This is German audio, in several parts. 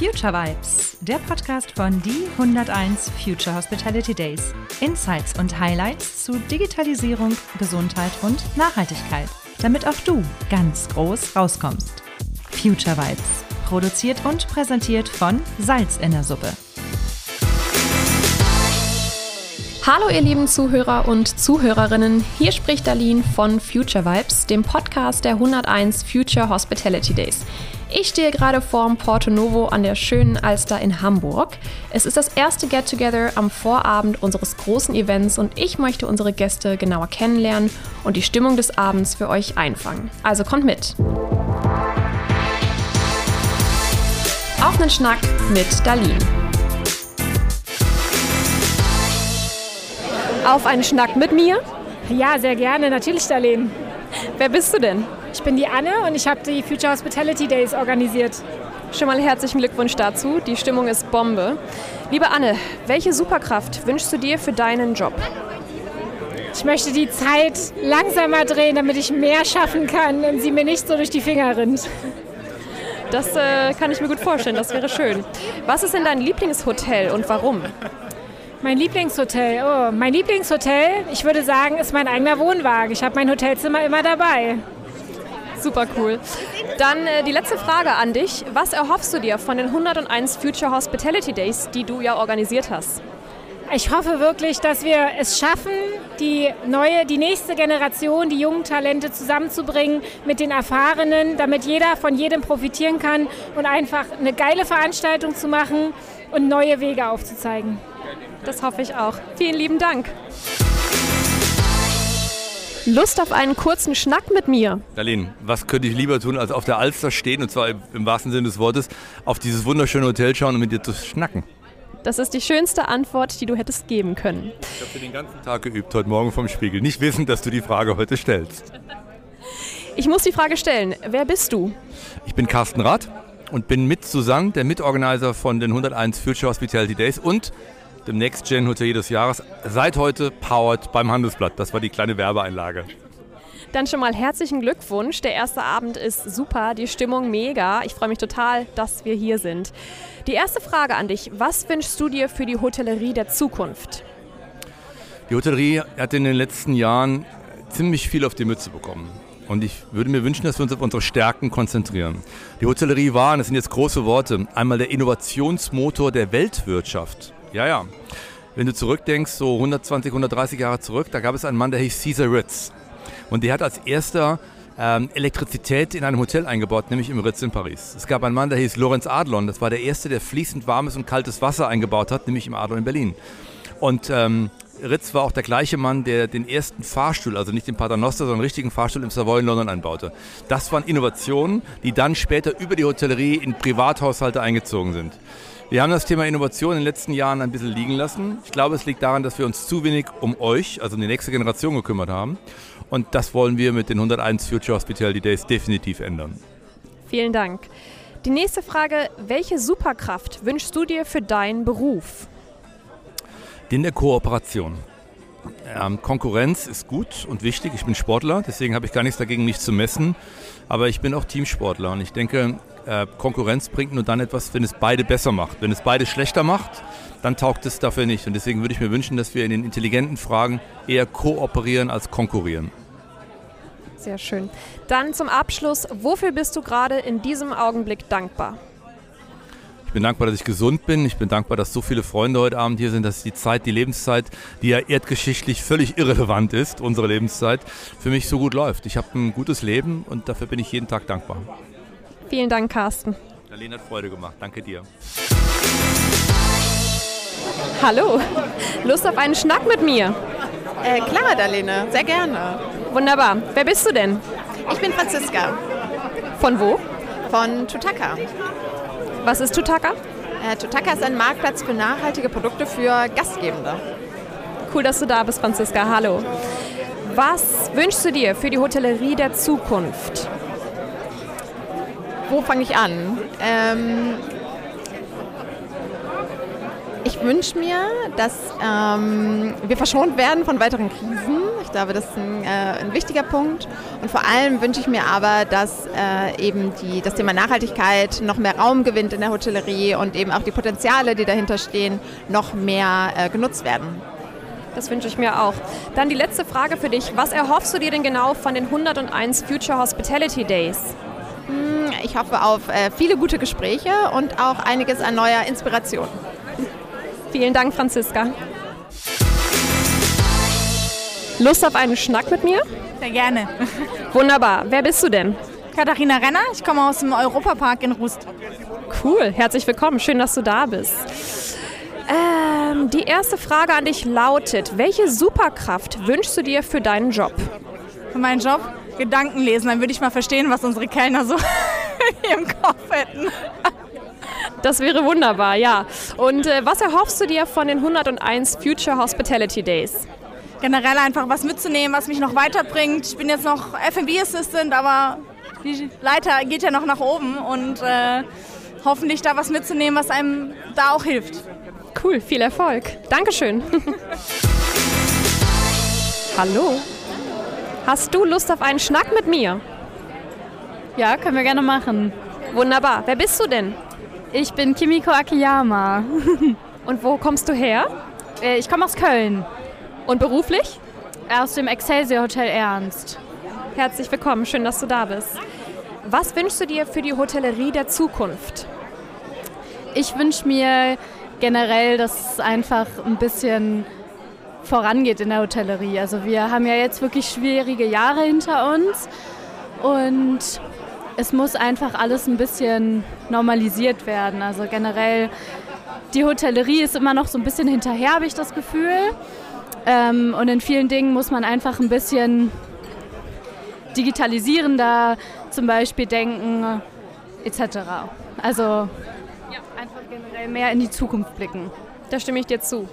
Future Vibes, der Podcast von die 101 Future Hospitality Days. Insights und Highlights zu Digitalisierung, Gesundheit und Nachhaltigkeit, damit auch du ganz groß rauskommst. Future Vibes, produziert und präsentiert von Salz in der Suppe. Hallo ihr lieben Zuhörer und Zuhörerinnen, hier spricht Darlene von Future Vibes, dem Podcast der 101 Future Hospitality Days. Ich stehe gerade vorm Porto Novo an der schönen Alster in Hamburg. Es ist das erste Get-Together am Vorabend unseres großen Events und ich möchte unsere Gäste genauer kennenlernen und die Stimmung des Abends für euch einfangen. Also kommt mit! Auf einen Schnack mit Darlene. Auf einen Schnack mit mir? Ja, sehr gerne, natürlich, Darlene. Wer bist du denn? Ich bin die Anne und ich habe die Future Hospitality Days organisiert. Schon mal herzlichen Glückwunsch dazu. Die Stimmung ist Bombe. Liebe Anne, welche Superkraft wünschst du dir für deinen Job? Ich möchte die Zeit langsamer drehen, damit ich mehr schaffen kann und sie mir nicht so durch die Finger rinnt. Das äh, kann ich mir gut vorstellen, das wäre schön. Was ist denn dein Lieblingshotel und warum? Mein Lieblingshotel, oh, mein Lieblingshotel, ich würde sagen, ist mein eigener Wohnwagen. Ich habe mein Hotelzimmer immer dabei. Super cool. Dann äh, die letzte Frage an dich. Was erhoffst du dir von den 101 Future Hospitality Days, die du ja organisiert hast? Ich hoffe wirklich, dass wir es schaffen, die neue, die nächste Generation, die jungen Talente zusammenzubringen mit den Erfahrenen, damit jeder von jedem profitieren kann und einfach eine geile Veranstaltung zu machen und neue Wege aufzuzeigen. Das hoffe ich auch. Vielen lieben Dank. Lust auf einen kurzen Schnack mit mir? Darlene, was könnte ich lieber tun, als auf der Alster stehen, und zwar im wahrsten Sinne des Wortes, auf dieses wunderschöne Hotel schauen und mit dir zu schnacken? Das ist die schönste Antwort, die du hättest geben können. Ich habe den ganzen Tag geübt, heute Morgen vom Spiegel. Nicht wissen, dass du die Frage heute stellst. Ich muss die Frage stellen. Wer bist du? Ich bin Carsten Rath und bin mit Susanne, der Mitorganizer von den 101 Future Hospitality Days und dem Next Gen Hotel des Jahres. Seit heute powered beim Handelsblatt. Das war die kleine Werbeeinlage. Dann schon mal herzlichen Glückwunsch. Der erste Abend ist super, die Stimmung mega. Ich freue mich total, dass wir hier sind. Die erste Frage an dich. Was wünschst du dir für die Hotellerie der Zukunft? Die Hotellerie hat in den letzten Jahren ziemlich viel auf die Mütze bekommen. Und ich würde mir wünschen, dass wir uns auf unsere Stärken konzentrieren. Die Hotellerie war, und das sind jetzt große Worte, einmal der Innovationsmotor der Weltwirtschaft. Ja, ja. Wenn du zurückdenkst, so 120, 130 Jahre zurück, da gab es einen Mann, der hieß Caesar Ritz. Und der hat als erster ähm, Elektrizität in einem Hotel eingebaut, nämlich im Ritz in Paris. Es gab einen Mann, der hieß Lorenz Adlon. Das war der erste, der fließend warmes und kaltes Wasser eingebaut hat, nämlich im Adlon in Berlin. Und ähm, Ritz war auch der gleiche Mann, der den ersten Fahrstuhl, also nicht den Paternoster, sondern den richtigen Fahrstuhl im Savoy in London einbaute. Das waren Innovationen, die dann später über die Hotellerie in Privathaushalte eingezogen sind. Wir haben das Thema Innovation in den letzten Jahren ein bisschen liegen lassen. Ich glaube, es liegt daran, dass wir uns zu wenig um euch, also um die nächste Generation gekümmert haben. Und das wollen wir mit den 101 Future Hospitality Days definitiv ändern. Vielen Dank. Die nächste Frage, welche Superkraft wünschst du dir für deinen Beruf? Den der Kooperation. Ähm, Konkurrenz ist gut und wichtig. Ich bin Sportler, deswegen habe ich gar nichts dagegen, mich zu messen. Aber ich bin auch Teamsportler und ich denke, äh, Konkurrenz bringt nur dann etwas, wenn es beide besser macht. Wenn es beide schlechter macht, dann taugt es dafür nicht. Und deswegen würde ich mir wünschen, dass wir in den intelligenten Fragen eher kooperieren als konkurrieren. Sehr schön. Dann zum Abschluss, wofür bist du gerade in diesem Augenblick dankbar? Ich bin dankbar, dass ich gesund bin. Ich bin dankbar, dass so viele Freunde heute Abend hier sind, dass die Zeit, die Lebenszeit, die ja erdgeschichtlich völlig irrelevant ist, unsere Lebenszeit, für mich so gut läuft. Ich habe ein gutes Leben und dafür bin ich jeden Tag dankbar. Vielen Dank, Carsten. Darlene hat Freude gemacht. Danke dir. Hallo, Lust auf einen Schnack mit mir? Äh, klar, Darlene, sehr gerne. Wunderbar. Wer bist du denn? Ich bin Franziska. Von wo? Von Tutaka. Was ist Tutaka? Äh, Tutaka ist ein Marktplatz für nachhaltige Produkte für Gastgebende. Cool, dass du da bist, Franziska. Hallo. Was wünschst du dir für die Hotellerie der Zukunft? Wo fange ich an? Ähm, ich wünsche mir, dass ähm, wir verschont werden von weiteren Krisen. Ich glaube, das ist ein, äh, ein wichtiger Punkt. Und vor allem wünsche ich mir aber, dass äh, eben die, das Thema Nachhaltigkeit noch mehr Raum gewinnt in der Hotellerie und eben auch die Potenziale, die dahinter stehen, noch mehr äh, genutzt werden. Das wünsche ich mir auch. Dann die letzte Frage für dich. Was erhoffst du dir denn genau von den 101 Future Hospitality Days? Hm, ich hoffe auf äh, viele gute Gespräche und auch einiges an neuer Inspiration. Vielen Dank, Franziska. Lust auf einen Schnack mit mir? Sehr gerne. Wunderbar. Wer bist du denn? Katharina Renner, ich komme aus dem Europapark in Rust. Cool, herzlich willkommen. Schön, dass du da bist. Ähm, die erste Frage an dich lautet: Welche Superkraft wünschst du dir für deinen Job? Für meinen Job? Gedanken lesen, dann würde ich mal verstehen, was unsere Kellner so im Kopf hätten. Das wäre wunderbar, ja. Und äh, was erhoffst du dir von den 101 Future Hospitality Days? Generell einfach was mitzunehmen, was mich noch weiterbringt. Ich bin jetzt noch F&B Assistant, aber die Leiter geht ja noch nach oben und äh, hoffentlich da was mitzunehmen, was einem da auch hilft. Cool, viel Erfolg. Dankeschön. Hallo. Hast du Lust auf einen Schnack mit mir? Ja, können wir gerne machen. Wunderbar. Wer bist du denn? Ich bin Kimiko Akiyama. Und wo kommst du her? Äh, ich komme aus Köln. Und beruflich? Aus dem Excelsior Hotel Ernst. Herzlich willkommen, schön, dass du da bist. Was wünschst du dir für die Hotellerie der Zukunft? Ich wünsche mir generell, dass es einfach ein bisschen vorangeht in der Hotellerie. Also wir haben ja jetzt wirklich schwierige Jahre hinter uns und es muss einfach alles ein bisschen normalisiert werden. Also generell, die Hotellerie ist immer noch so ein bisschen hinterher, habe ich das Gefühl. Ähm, und in vielen Dingen muss man einfach ein bisschen digitalisierender zum Beispiel denken etc. Also einfach generell mehr in die Zukunft blicken. Da stimme ich dir zu.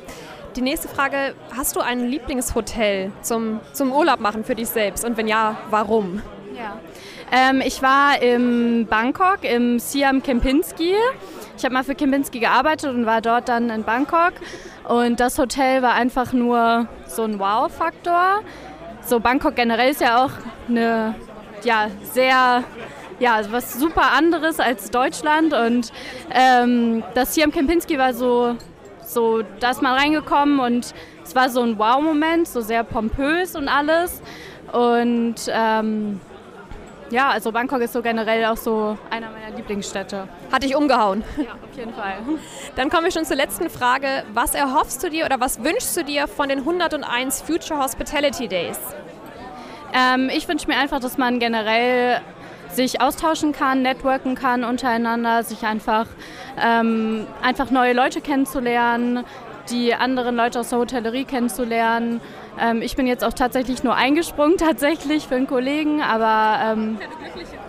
Die nächste Frage, hast du ein Lieblingshotel zum, zum Urlaub machen für dich selbst? Und wenn ja, warum? Ja. Ähm, ich war in Bangkok im Siam Kempinski. Ich habe mal für Kempinski gearbeitet und war dort dann in Bangkok. Und das Hotel war einfach nur so ein Wow-Faktor. So Bangkok generell ist ja auch eine ja, sehr ja, was super anderes als Deutschland. Und ähm, das Siam Kempinski war so, so, da ist man reingekommen und es war so ein Wow-Moment, so sehr pompös und alles. Und ähm, ja, also Bangkok ist so generell auch so einer meiner Lieblingsstädte. Hat dich umgehauen? Ja, auf jeden Fall. Dann kommen wir schon zur letzten Frage. Was erhoffst du dir oder was wünschst du dir von den 101 Future Hospitality Days? Ähm, ich wünsche mir einfach, dass man generell sich austauschen kann, networken kann untereinander, sich einfach, ähm, einfach neue Leute kennenzulernen, die anderen Leute aus der Hotellerie kennenzulernen. Ähm, ich bin jetzt auch tatsächlich nur eingesprungen, tatsächlich für einen Kollegen, aber ähm,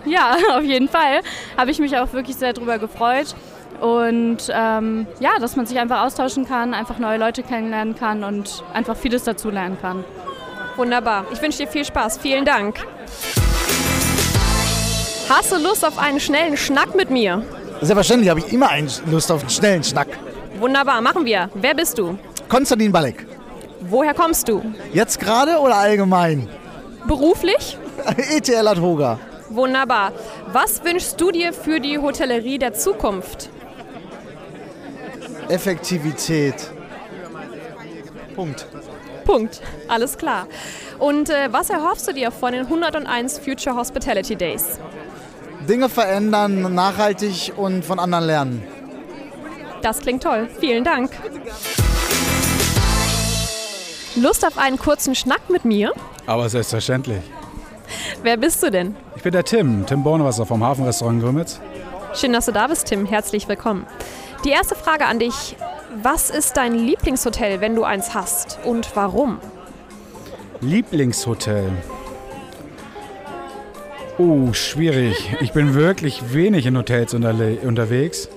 ja, auf jeden Fall habe ich mich auch wirklich sehr darüber gefreut. Und ähm, ja, dass man sich einfach austauschen kann, einfach neue Leute kennenlernen kann und einfach vieles dazu lernen kann. Wunderbar. Ich wünsche dir viel Spaß. Vielen Dank. Hast du Lust auf einen schnellen Schnack mit mir? Selbstverständlich habe ich immer einen Lust auf einen schnellen Schnack. Wunderbar, machen wir. Wer bist du? Konstantin Balek. Woher kommst du? Jetzt gerade oder allgemein? Beruflich? ETL Adhoga. Wunderbar. Was wünschst du dir für die Hotellerie der Zukunft? Effektivität. Punkt. Punkt. Alles klar. Und äh, was erhoffst du dir von den 101 Future Hospitality Days? Dinge verändern, nachhaltig und von anderen lernen. Das klingt toll. Vielen Dank. Lust auf einen kurzen Schnack mit mir? Aber selbstverständlich. Wer bist du denn? Ich bin der Tim, Tim Bornewasser vom Hafenrestaurant Grömitz. Schön, dass du da bist, Tim. Herzlich willkommen. Die erste Frage an dich. Was ist dein Lieblingshotel, wenn du eins hast? Und warum? Lieblingshotel. Oh, schwierig. Ich bin wirklich wenig in Hotels unterwegs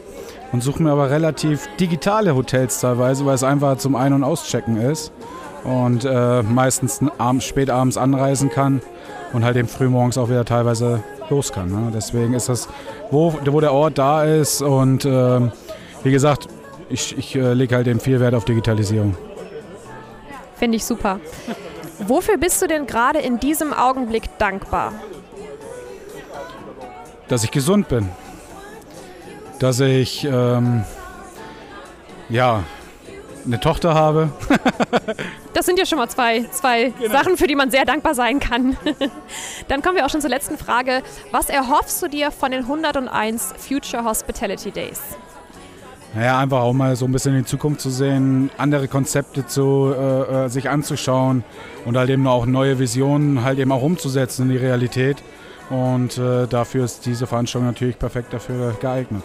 und suche mir aber relativ digitale Hotels teilweise, weil es einfach zum Ein- und Auschecken ist und äh, meistens abends, spät abends anreisen kann und halt eben frühmorgens auch wieder teilweise los kann. Ne? Deswegen ist das, wo, wo der Ort da ist und äh, wie gesagt, ich, ich äh, lege halt eben viel Wert auf Digitalisierung. Finde ich super. Wofür bist du denn gerade in diesem Augenblick dankbar? Dass ich gesund bin. Dass ich ähm, ja eine Tochter habe. Das sind ja schon mal zwei, zwei genau. Sachen, für die man sehr dankbar sein kann. Dann kommen wir auch schon zur letzten Frage. Was erhoffst du dir von den 101 Future Hospitality Days? Naja, einfach auch mal so ein bisschen in die Zukunft zu sehen, andere Konzepte zu, äh, äh, sich anzuschauen und halt eben auch neue Visionen halt eben auch umzusetzen in die Realität. Und äh, dafür ist diese Veranstaltung natürlich perfekt dafür geeignet.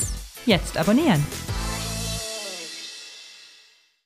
Jetzt abonnieren.